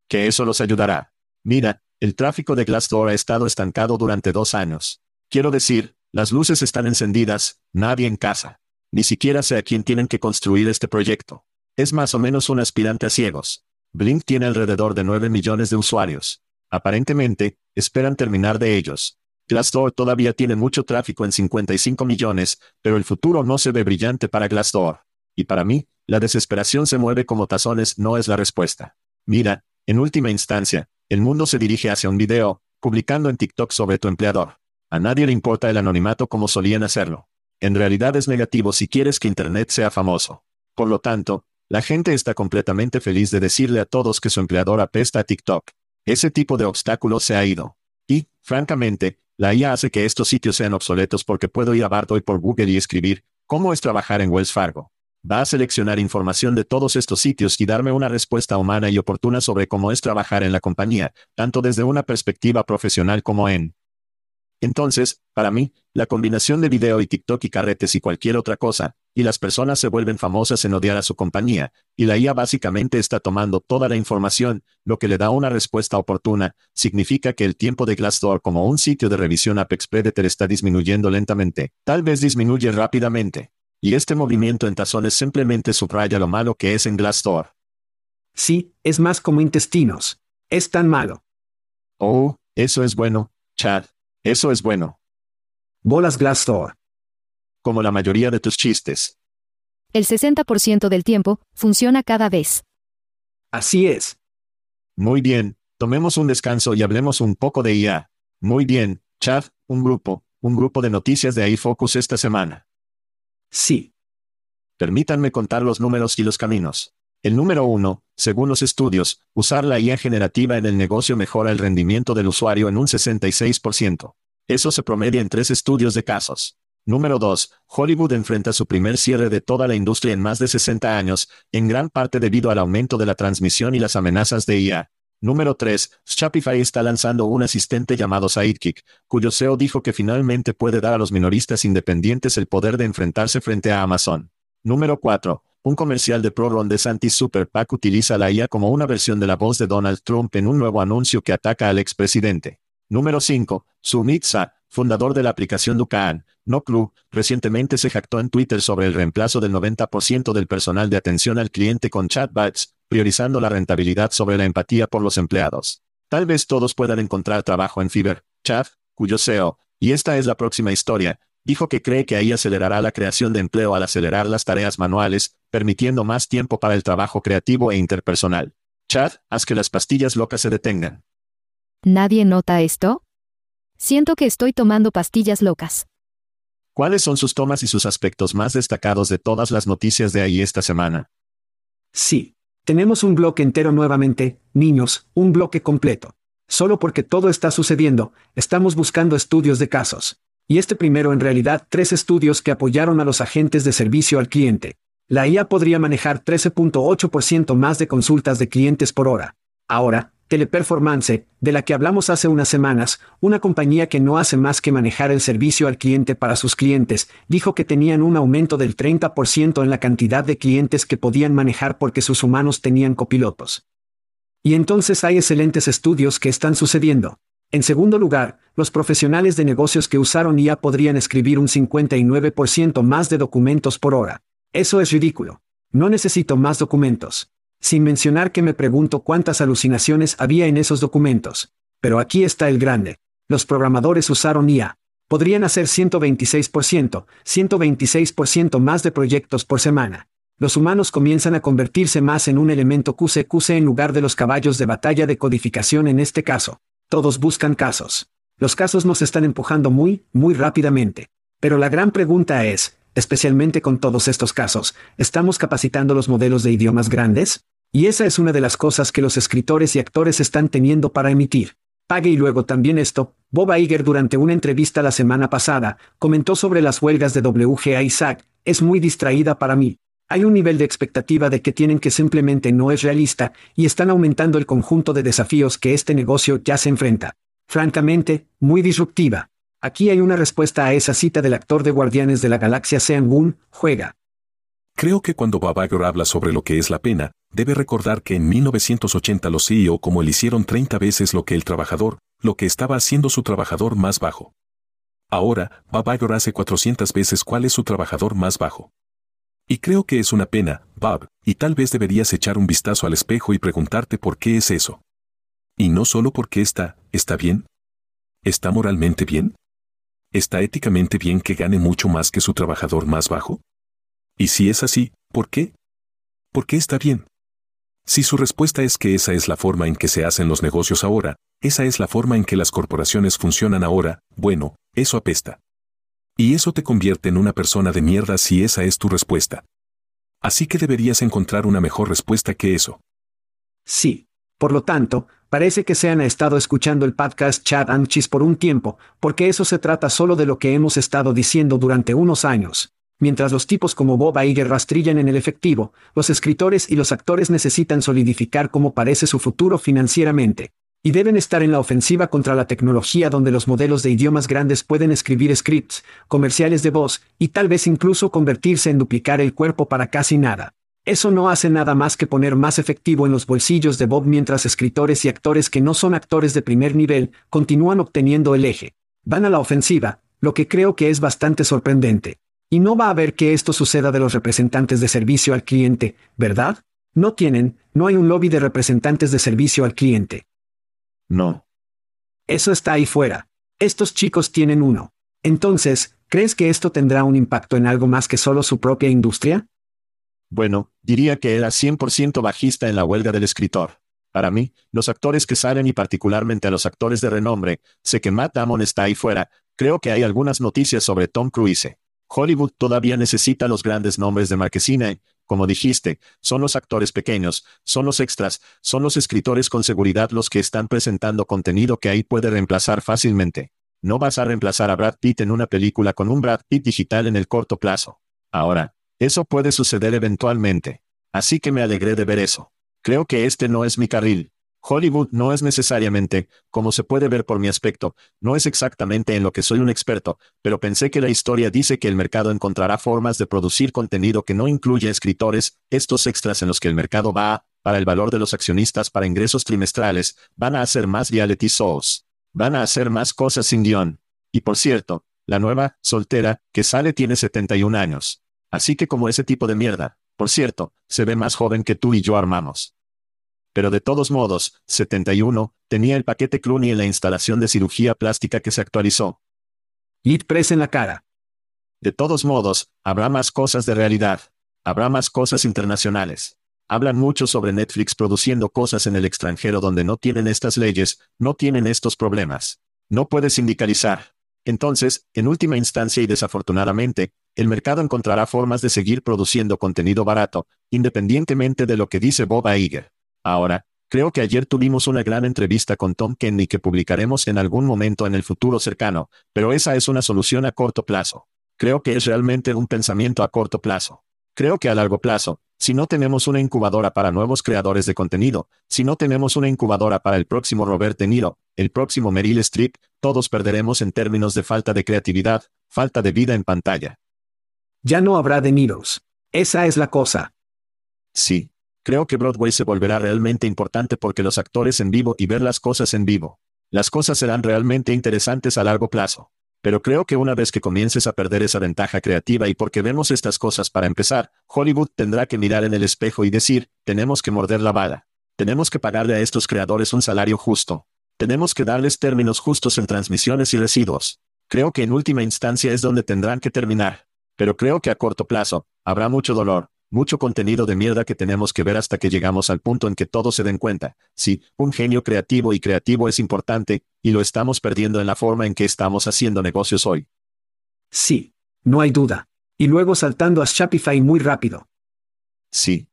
Que eso los ayudará. Mira, el tráfico de Glassdoor ha estado estancado durante dos años. Quiero decir, las luces están encendidas, nadie en casa. Ni siquiera sé a quién tienen que construir este proyecto. Es más o menos un aspirante a ciegos. Blink tiene alrededor de 9 millones de usuarios. Aparentemente, esperan terminar de ellos. Glassdoor todavía tiene mucho tráfico en 55 millones, pero el futuro no se ve brillante para Glassdoor. Y para mí, la desesperación se mueve como tazones no es la respuesta. Mira, en última instancia, el mundo se dirige hacia un video, publicando en TikTok sobre tu empleador. A nadie le importa el anonimato como solían hacerlo. En realidad es negativo si quieres que Internet sea famoso. Por lo tanto, la gente está completamente feliz de decirle a todos que su empleador apesta a TikTok. Ese tipo de obstáculo se ha ido. Y, francamente, la IA hace que estos sitios sean obsoletos porque puedo ir a Bartoy por Google y escribir, ¿cómo es trabajar en Wells Fargo? Va a seleccionar información de todos estos sitios y darme una respuesta humana y oportuna sobre cómo es trabajar en la compañía, tanto desde una perspectiva profesional como en entonces, para mí, la combinación de video y TikTok y carretes y cualquier otra cosa, y las personas se vuelven famosas en odiar a su compañía, y la IA básicamente está tomando toda la información, lo que le da una respuesta oportuna, significa que el tiempo de Glassdoor como un sitio de revisión Apex Predator está disminuyendo lentamente, tal vez disminuye rápidamente. Y este movimiento en tazones simplemente subraya lo malo que es en Glassdoor.
Sí, es más como intestinos. Es tan malo.
Oh, eso es bueno, Chad. Eso es bueno.
Bolas Glassdoor.
Como la mayoría de tus chistes.
El 60% del tiempo, funciona cada vez.
Así es.
Muy bien, tomemos un descanso y hablemos un poco de IA. Muy bien, Chad, un grupo, un grupo de noticias de iFocus esta semana.
Sí.
Permítanme contar los números y los caminos. El número uno, según los estudios, usar la IA generativa en el negocio mejora el rendimiento del usuario en un 66%. Eso se promedia en tres estudios de casos. Número 2. Hollywood enfrenta su primer cierre de toda la industria en más de 60 años, en gran parte debido al aumento de la transmisión y las amenazas de IA. Número 3. Shopify está lanzando un asistente llamado Sidekick, cuyo CEO dijo que finalmente puede dar a los minoristas independientes el poder de enfrentarse frente a Amazon. Número 4. Un comercial de ProRon de Santi Super PAC utiliza la IA como una versión de la voz de Donald Trump en un nuevo anuncio que ataca al expresidente. Número 5. Sumit fundador de la aplicación Dukaan, No Club, recientemente se jactó en Twitter sobre el reemplazo del 90% del personal de atención al cliente con chatbots, priorizando la rentabilidad sobre la empatía por los empleados. Tal vez todos puedan encontrar trabajo en Fiverr, Chat, cuyo CEO, y esta es la próxima historia, dijo que cree que ahí acelerará la creación de empleo al acelerar las tareas manuales, permitiendo más tiempo para el trabajo creativo e interpersonal. Chad, haz que las pastillas locas se detengan.
¿Nadie nota esto? Siento que estoy tomando pastillas locas.
¿Cuáles son sus tomas y sus aspectos más destacados de todas las noticias de ahí esta semana?
Sí. Tenemos un bloque entero nuevamente, niños, un bloque completo. Solo porque todo está sucediendo, estamos buscando estudios de casos. Y este primero en realidad tres estudios que apoyaron a los agentes de servicio al cliente. La IA podría manejar 13.8% más de consultas de clientes por hora. Ahora, Teleperformance, de la que hablamos hace unas semanas, una compañía que no hace más que manejar el servicio al cliente para sus clientes, dijo que tenían un aumento del 30% en la cantidad de clientes que podían manejar porque sus humanos tenían copilotos. Y entonces hay excelentes estudios que están sucediendo. En segundo lugar, los profesionales de negocios que usaron IA podrían escribir un 59% más de documentos por hora. Eso es ridículo. No necesito más documentos. Sin mencionar que me pregunto cuántas alucinaciones había en esos documentos. Pero aquí está el grande. Los programadores usaron IA. Podrían hacer 126%, 126% más de proyectos por semana. Los humanos comienzan a convertirse más en un elemento QCQC en lugar de los caballos de batalla de codificación en este caso. Todos buscan casos. Los casos nos están empujando muy, muy rápidamente. Pero la gran pregunta es, especialmente con todos estos casos, ¿estamos capacitando los modelos de idiomas grandes? Y esa es una de las cosas que los escritores y actores están teniendo para emitir. Pague y luego también esto, Bob Iger durante una entrevista la semana pasada, comentó sobre las huelgas de WGA Isaac, es muy distraída para mí. Hay un nivel de expectativa de que tienen que simplemente no es realista, y están aumentando el conjunto de desafíos que este negocio ya se enfrenta. Francamente, muy disruptiva. Aquí hay una respuesta a esa cita del actor de Guardianes de la Galaxia Sean Gun, juega.
Creo que cuando Bob Iger habla sobre lo que es la pena, debe recordar que en 1980 los CEO como él hicieron 30 veces lo que el trabajador, lo que estaba haciendo su trabajador más bajo. Ahora, Bob Iger hace 400 veces cuál es su trabajador más bajo. Y creo que es una pena, Bob, y tal vez deberías echar un vistazo al espejo y preguntarte por qué es eso. Y no solo porque está, ¿está bien? ¿Está moralmente bien? ¿Está éticamente bien que gane mucho más que su trabajador más bajo? Y si es así, ¿por qué? ¿Por qué está bien? Si su respuesta es que esa es la forma en que se hacen los negocios ahora, esa es la forma en que las corporaciones funcionan ahora, bueno, eso apesta. Y eso te convierte en una persona de mierda si esa es tu respuesta. Así que deberías encontrar una mejor respuesta que eso.
Sí. Por lo tanto, parece que se han estado escuchando el podcast Chad Anchis por un tiempo, porque eso se trata solo de lo que hemos estado diciendo durante unos años. Mientras los tipos como Bob Iger rastrillan en el efectivo, los escritores y los actores necesitan solidificar cómo parece su futuro financieramente. Y deben estar en la ofensiva contra la tecnología donde los modelos de idiomas grandes pueden escribir scripts, comerciales de voz, y tal vez incluso convertirse en duplicar el cuerpo para casi nada. Eso no hace nada más que poner más efectivo en los bolsillos de Bob mientras escritores y actores que no son actores de primer nivel continúan obteniendo el eje. Van a la ofensiva, lo que creo que es bastante sorprendente. Y no va a haber que esto suceda de los representantes de servicio al cliente, ¿verdad? No tienen, no hay un lobby de representantes de servicio al cliente.
No.
Eso está ahí fuera. Estos chicos tienen uno. Entonces, ¿crees que esto tendrá un impacto en algo más que solo su propia industria?
Bueno, diría que era 100% bajista en la huelga del escritor. Para mí, los actores que salen y particularmente a los actores de renombre, sé que Matt Damon está ahí fuera, creo que hay algunas noticias sobre Tom Cruise. Hollywood todavía necesita los grandes nombres de marquesina, como dijiste, son los actores pequeños, son los extras, son los escritores con seguridad los que están presentando contenido que ahí puede reemplazar fácilmente. No vas a reemplazar a Brad Pitt en una película con un Brad Pitt digital en el corto plazo. Ahora, eso puede suceder eventualmente. Así que me alegré de ver eso. Creo que este no es mi carril. Hollywood no es necesariamente, como se puede ver por mi aspecto, no es exactamente en lo que soy un experto, pero pensé que la historia dice que el mercado encontrará formas de producir contenido que no incluye escritores, estos extras en los que el mercado va, para el valor de los accionistas para ingresos trimestrales, van a hacer más reality shows. Van a hacer más cosas sin guion. Y por cierto, la nueva, soltera, que sale tiene 71 años. Así que como ese tipo de mierda. Por cierto, se ve más joven que tú y yo armamos. Pero de todos modos, 71, tenía el paquete Clooney en la instalación de cirugía plástica que se actualizó.
Lit Press en la cara.
De todos modos, habrá más cosas de realidad. Habrá más cosas internacionales. Hablan mucho sobre Netflix produciendo cosas en el extranjero donde no tienen estas leyes, no tienen estos problemas. No puedes sindicalizar. Entonces, en última instancia y desafortunadamente, el mercado encontrará formas de seguir produciendo contenido barato, independientemente de lo que dice Bob Iger. Ahora, creo que ayer tuvimos una gran entrevista con Tom Kenny que publicaremos en algún momento en el futuro cercano, pero esa es una solución a corto plazo. Creo que es realmente un pensamiento a corto plazo. Creo que a largo plazo, si no tenemos una incubadora para nuevos creadores de contenido, si no tenemos una incubadora para el próximo Robert De Niro, el próximo Meryl Streep, todos perderemos en términos de falta de creatividad, falta de vida en pantalla.
Ya no habrá De Niros. Esa es la cosa.
Sí. Creo que Broadway se volverá realmente importante porque los actores en vivo y ver las cosas en vivo. Las cosas serán realmente interesantes a largo plazo. Pero creo que una vez que comiences a perder esa ventaja creativa y porque vemos estas cosas para empezar, Hollywood tendrá que mirar en el espejo y decir, tenemos que morder la bala. Tenemos que pagarle a estos creadores un salario justo. Tenemos que darles términos justos en transmisiones y residuos. Creo que en última instancia es donde tendrán que terminar. Pero creo que a corto plazo, habrá mucho dolor, mucho contenido de mierda que tenemos que ver hasta que llegamos al punto en que todos se den cuenta. Sí, un genio creativo y creativo es importante, y lo estamos perdiendo en la forma en que estamos haciendo negocios hoy.
Sí, no hay duda. Y luego saltando a Shopify muy rápido.
Sí.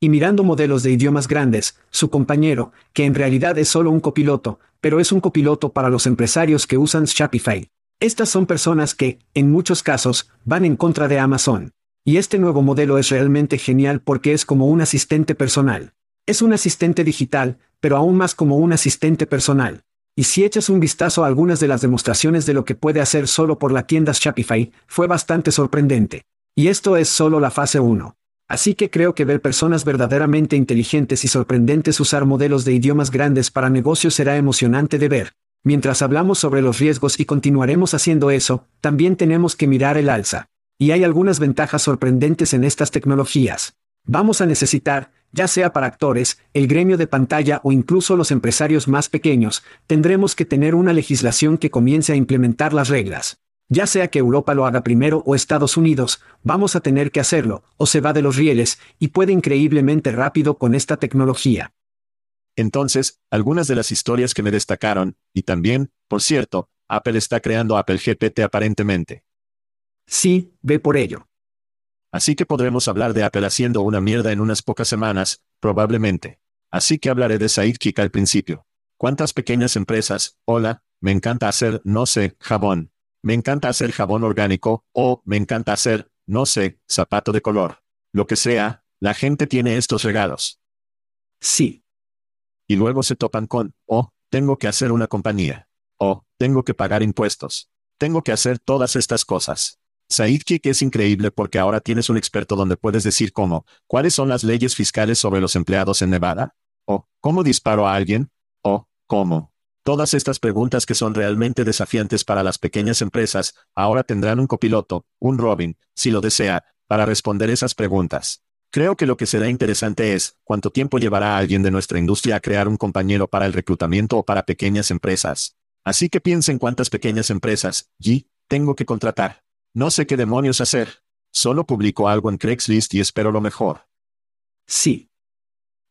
Y mirando modelos de idiomas grandes, su compañero, que en realidad es solo un copiloto, pero es un copiloto para los empresarios que usan Shopify. Estas son personas que, en muchos casos, van en contra de Amazon. Y este nuevo modelo es realmente genial porque es como un asistente personal. Es un asistente digital, pero aún más como un asistente personal. Y si echas un vistazo a algunas de las demostraciones de lo que puede hacer solo por la tienda Shopify, fue bastante sorprendente. Y esto es solo la fase 1. Así que creo que ver personas verdaderamente inteligentes y sorprendentes usar modelos de idiomas grandes para negocios será emocionante de ver. Mientras hablamos sobre los riesgos y continuaremos haciendo eso, también tenemos que mirar el alza. Y hay algunas ventajas sorprendentes en estas tecnologías. Vamos a necesitar, ya sea para actores, el gremio de pantalla o incluso los empresarios más pequeños, tendremos que tener una legislación que comience a implementar las reglas. Ya sea que Europa lo haga primero o Estados Unidos, vamos a tener que hacerlo, o se va de los rieles, y puede increíblemente rápido con esta tecnología.
Entonces, algunas de las historias que me destacaron, y también, por cierto, Apple está creando Apple GPT aparentemente.
Sí, ve por ello.
Así que podremos hablar de Apple haciendo una mierda en unas pocas semanas, probablemente. Así que hablaré de Sidekick al principio. ¿Cuántas pequeñas empresas? Hola, me encanta hacer, no sé, jabón. Me encanta hacer jabón orgánico, o me encanta hacer, no sé, zapato de color. Lo que sea, la gente tiene estos regalos.
Sí.
Y luego se topan con, oh, tengo que hacer una compañía. Oh, tengo que pagar impuestos. Tengo que hacer todas estas cosas. Sidekick es increíble porque ahora tienes un experto donde puedes decir cómo, cuáles son las leyes fiscales sobre los empleados en Nevada, o cómo disparo a alguien, o cómo. Todas estas preguntas que son realmente desafiantes para las pequeñas empresas, ahora tendrán un copiloto, un Robin, si lo desea, para responder esas preguntas. Creo que lo que será interesante es, cuánto tiempo llevará a alguien de nuestra industria a crear un compañero para el reclutamiento o para pequeñas empresas. Así que piensen cuántas pequeñas empresas, y, tengo que contratar. No sé qué demonios hacer. Solo publico algo en Craigslist y espero lo mejor.
Sí.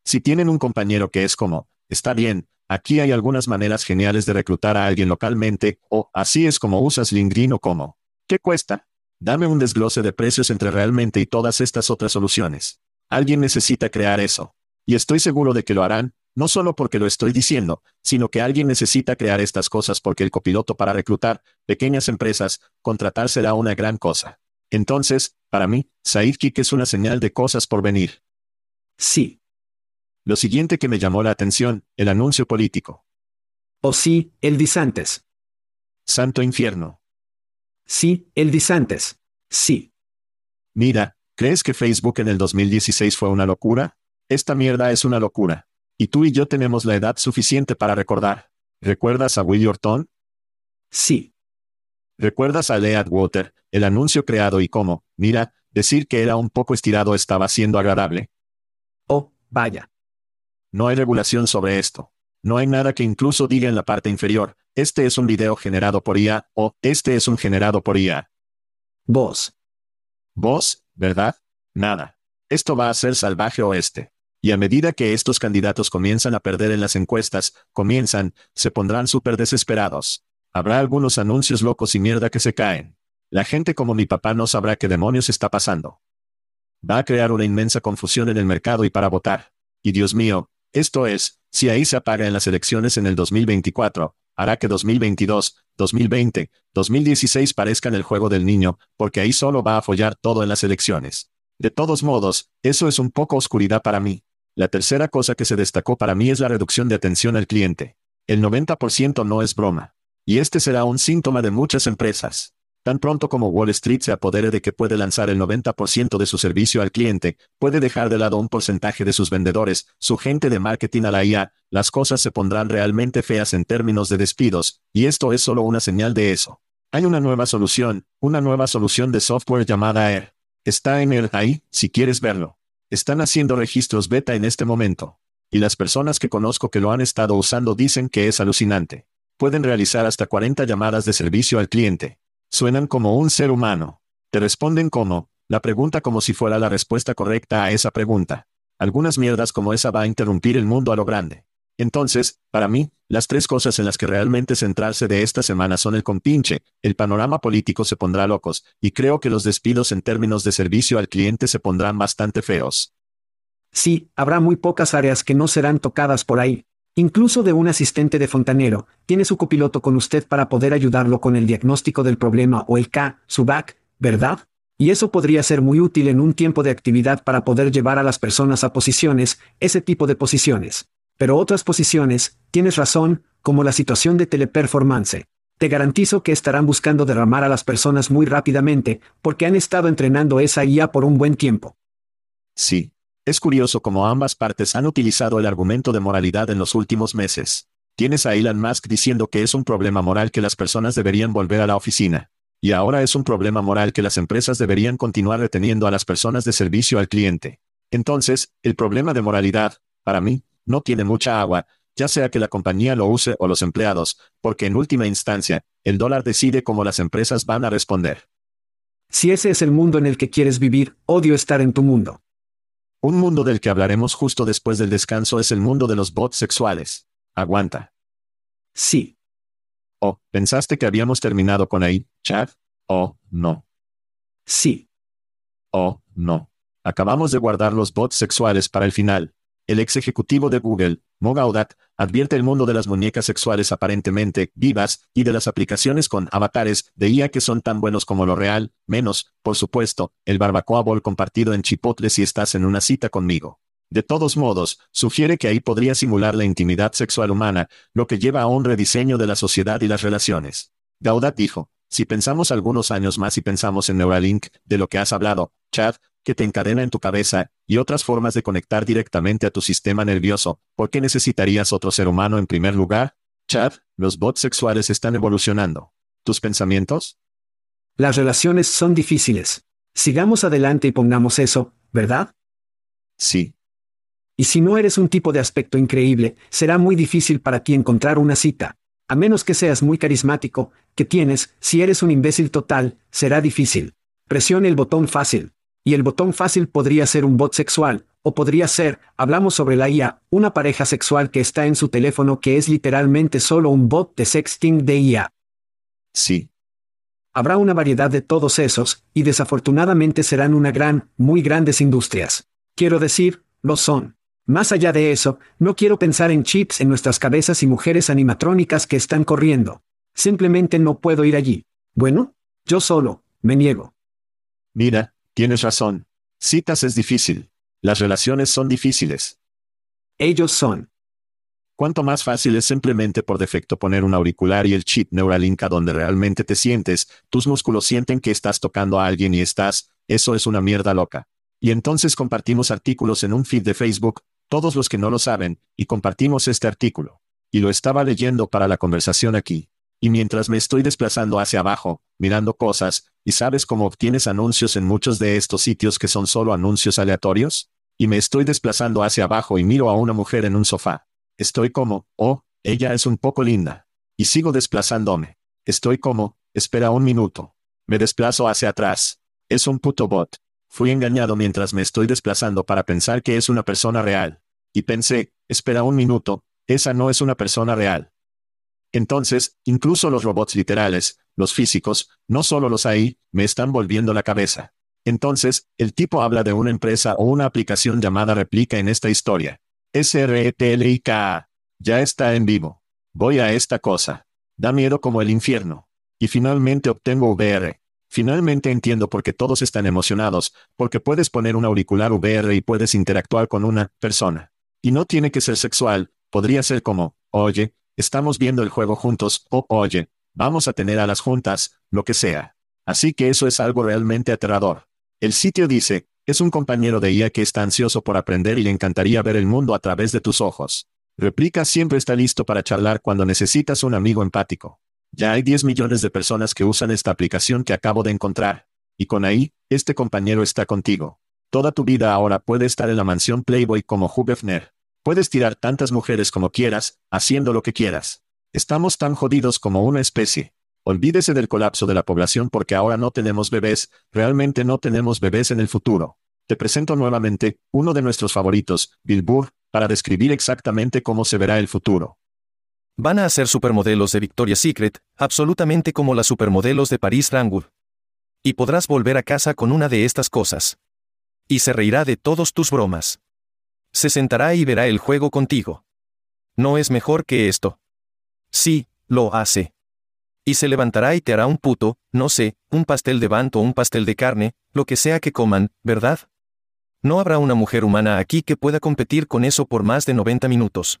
Si tienen un compañero que es como, está bien, aquí hay algunas maneras geniales de reclutar a alguien localmente, o así es como usas LinkedIn o como. ¿Qué cuesta? Dame un desglose de precios entre realmente y todas estas otras soluciones. Alguien necesita crear eso. Y estoy seguro de que lo harán, no solo porque lo estoy diciendo, sino que alguien necesita crear estas cosas porque el copiloto para reclutar pequeñas empresas, contratar será una gran cosa. Entonces, para mí, Sidekick es una señal de cosas por venir.
Sí.
Lo siguiente que me llamó la atención, el anuncio político.
O sí, el Disantes.
Santo infierno.
Sí, el Disantes. Sí.
Mira, ¿crees que Facebook en el 2016 fue una locura? Esta mierda es una locura. Y tú y yo tenemos la edad suficiente para recordar. ¿Recuerdas a Willie Orton?
Sí.
¿Recuerdas a Lead Water, el anuncio creado y cómo, mira, decir que era un poco estirado estaba siendo agradable?
Oh, vaya.
No hay regulación sobre esto. No hay nada que incluso diga en la parte inferior, este es un video generado por IA, o este es un generado por IA.
Vos.
Vos, ¿verdad? Nada. Esto va a ser salvaje oeste. Y a medida que estos candidatos comienzan a perder en las encuestas, comienzan, se pondrán súper desesperados. Habrá algunos anuncios locos y mierda que se caen. La gente como mi papá no sabrá qué demonios está pasando. Va a crear una inmensa confusión en el mercado y para votar. Y Dios mío, esto es, si ahí se apaga en las elecciones en el 2024, hará que 2022, 2020, 2016 parezcan el juego del niño, porque ahí solo va a follar todo en las elecciones. De todos modos, eso es un poco oscuridad para mí. La tercera cosa que se destacó para mí es la reducción de atención al cliente. El 90% no es broma. Y este será un síntoma de muchas empresas. Tan pronto como Wall Street se apodere de que puede lanzar el 90% de su servicio al cliente, puede dejar de lado un porcentaje de sus vendedores, su gente de marketing a la IA, las cosas se pondrán realmente feas en términos de despidos, y esto es solo una señal de eso. Hay una nueva solución, una nueva solución de software llamada Air. Está en el ahí, si quieres verlo. Están haciendo registros beta en este momento. Y las personas que conozco que lo han estado usando dicen que es alucinante. Pueden realizar hasta 40 llamadas de servicio al cliente. Suenan como un ser humano. Te responden como, la pregunta como si fuera la respuesta correcta a esa pregunta. Algunas mierdas como esa va a interrumpir el mundo a lo grande. Entonces, para mí, las tres cosas en las que realmente centrarse de esta semana son el compinche, el panorama político se pondrá locos, y creo que los despidos en términos de servicio al cliente se pondrán bastante feos.
Sí, habrá muy pocas áreas que no serán tocadas por ahí. Incluso de un asistente de fontanero, tiene su copiloto con usted para poder ayudarlo con el diagnóstico del problema o el K, su back, ¿verdad? Y eso podría ser muy útil en un tiempo de actividad para poder llevar a las personas a posiciones, ese tipo de posiciones. Pero otras posiciones, tienes razón, como la situación de teleperformance. Te garantizo que estarán buscando derramar a las personas muy rápidamente, porque han estado entrenando esa IA por un buen tiempo.
Sí. Es curioso cómo ambas partes han utilizado el argumento de moralidad en los últimos meses. Tienes a Elon Musk diciendo que es un problema moral que las personas deberían volver a la oficina. Y ahora es un problema moral que las empresas deberían continuar reteniendo a las personas de servicio al cliente. Entonces, el problema de moralidad, para mí, no tiene mucha agua, ya sea que la compañía lo use o los empleados, porque en última instancia, el dólar decide cómo las empresas van a responder.
Si ese es el mundo en el que quieres vivir, odio estar en tu mundo.
Un mundo del que hablaremos justo después del descanso es el mundo de los bots sexuales. Aguanta.
Sí.
Oh, ¿pensaste que habíamos terminado con ahí, Chad? Oh, no.
Sí.
Oh, no. Acabamos de guardar los bots sexuales para el final. El ex ejecutivo de Google, Mo Gaudat, advierte el mundo de las muñecas sexuales aparentemente vivas y de las aplicaciones con avatares de IA que son tan buenos como lo real, menos, por supuesto, el barbacoa bowl compartido en Chipotle si estás en una cita conmigo. De todos modos, sugiere que ahí podría simular la intimidad sexual humana, lo que lleva a un rediseño de la sociedad y las relaciones. Gaudat dijo, si pensamos algunos años más y pensamos en Neuralink, de lo que has hablado, Chad, que te encadena en tu cabeza, y otras formas de conectar directamente a tu sistema nervioso, ¿por qué necesitarías otro ser humano en primer lugar? Chad, los bots sexuales están evolucionando. ¿Tus pensamientos?
Las relaciones son difíciles. Sigamos adelante y pongamos eso, ¿verdad?
Sí.
Y si no eres un tipo de aspecto increíble, será muy difícil para ti encontrar una cita. A menos que seas muy carismático, que tienes, si eres un imbécil total, será difícil. Presione el botón fácil. Y el botón fácil podría ser un bot sexual, o podría ser, hablamos sobre la IA, una pareja sexual que está en su teléfono que es literalmente solo un bot de sexting de IA.
Sí.
Habrá una variedad de todos esos, y desafortunadamente serán una gran, muy grandes industrias. Quiero decir, lo son. Más allá de eso, no quiero pensar en chips en nuestras cabezas y mujeres animatrónicas que están corriendo. Simplemente no puedo ir allí. Bueno, yo solo, me niego.
Mira, Tienes razón. Citas es difícil. Las relaciones son difíciles.
Ellos son.
Cuanto más fácil es simplemente por defecto poner un auricular y el chip Neuralink a donde realmente te sientes, tus músculos sienten que estás tocando a alguien y estás, eso es una mierda loca. Y entonces compartimos artículos en un feed de Facebook, todos los que no lo saben, y compartimos este artículo. Y lo estaba leyendo para la conversación aquí. Y mientras me estoy desplazando hacia abajo, mirando cosas, ¿y sabes cómo obtienes anuncios en muchos de estos sitios que son solo anuncios aleatorios? Y me estoy desplazando hacia abajo y miro a una mujer en un sofá. Estoy como, oh, ella es un poco linda. Y sigo desplazándome. Estoy como, espera un minuto. Me desplazo hacia atrás. Es un puto bot. Fui engañado mientras me estoy desplazando para pensar que es una persona real. Y pensé, espera un minuto, esa no es una persona real. Entonces, incluso los robots literales, los físicos, no solo los hay, me están volviendo la cabeza. Entonces, el tipo habla de una empresa o una aplicación llamada Replica en esta historia. S-R-E-T-L-I-K-A. Ya está en vivo. Voy a esta cosa. Da miedo como el infierno. Y finalmente obtengo VR. Finalmente entiendo por qué todos están emocionados, porque puedes poner un auricular VR y puedes interactuar con una persona. Y no tiene que ser sexual, podría ser como, oye, estamos viendo el juego juntos, o oye, vamos a tener a las juntas, lo que sea. Así que eso es algo realmente aterrador. El sitio dice, es un compañero de IA que está ansioso por aprender y le encantaría ver el mundo a través de tus ojos. Replica siempre está listo para charlar cuando necesitas un amigo empático. Ya hay 10 millones de personas que usan esta aplicación que acabo de encontrar. Y con ahí, este compañero está contigo. Toda tu vida ahora puede estar en la mansión Playboy como Hugh. Puedes tirar tantas mujeres como quieras, haciendo lo que quieras. Estamos tan jodidos como una especie. Olvídese del colapso de la población porque ahora no tenemos bebés, realmente no tenemos bebés en el futuro. Te presento nuevamente, uno de nuestros favoritos, Bill Burr, para describir exactamente cómo se verá el futuro.
Van a ser supermodelos de Victoria's Secret, absolutamente como las supermodelos de Paris Rangwood. Y podrás volver a casa con una de estas cosas. Y se reirá de todos tus bromas. Se sentará y verá el juego contigo. No es mejor que esto. Sí, lo hace. Y se levantará y te hará un puto, no sé, un pastel de banto o un pastel de carne, lo que sea que coman, ¿verdad? No habrá una mujer humana aquí que pueda competir con eso por más de 90 minutos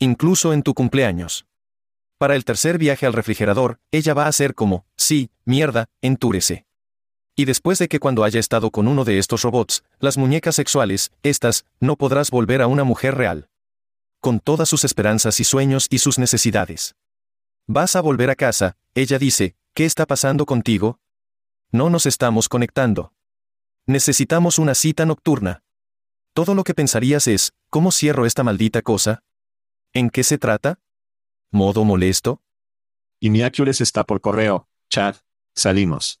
incluso en tu cumpleaños. Para el tercer viaje al refrigerador, ella va a ser como, sí, mierda, entúrese. Y después de que cuando haya estado con uno de estos robots, las muñecas sexuales, estas, no podrás volver a una mujer real. Con todas sus esperanzas y sueños y sus necesidades. Vas a volver a casa, ella dice, ¿qué está pasando contigo? No nos estamos conectando. Necesitamos una cita nocturna. Todo lo que pensarías es, ¿cómo cierro esta maldita cosa? ¿En qué se trata? ¿Modo molesto?
Iniacules está por correo. Chat. Salimos.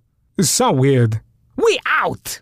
So weird. We out!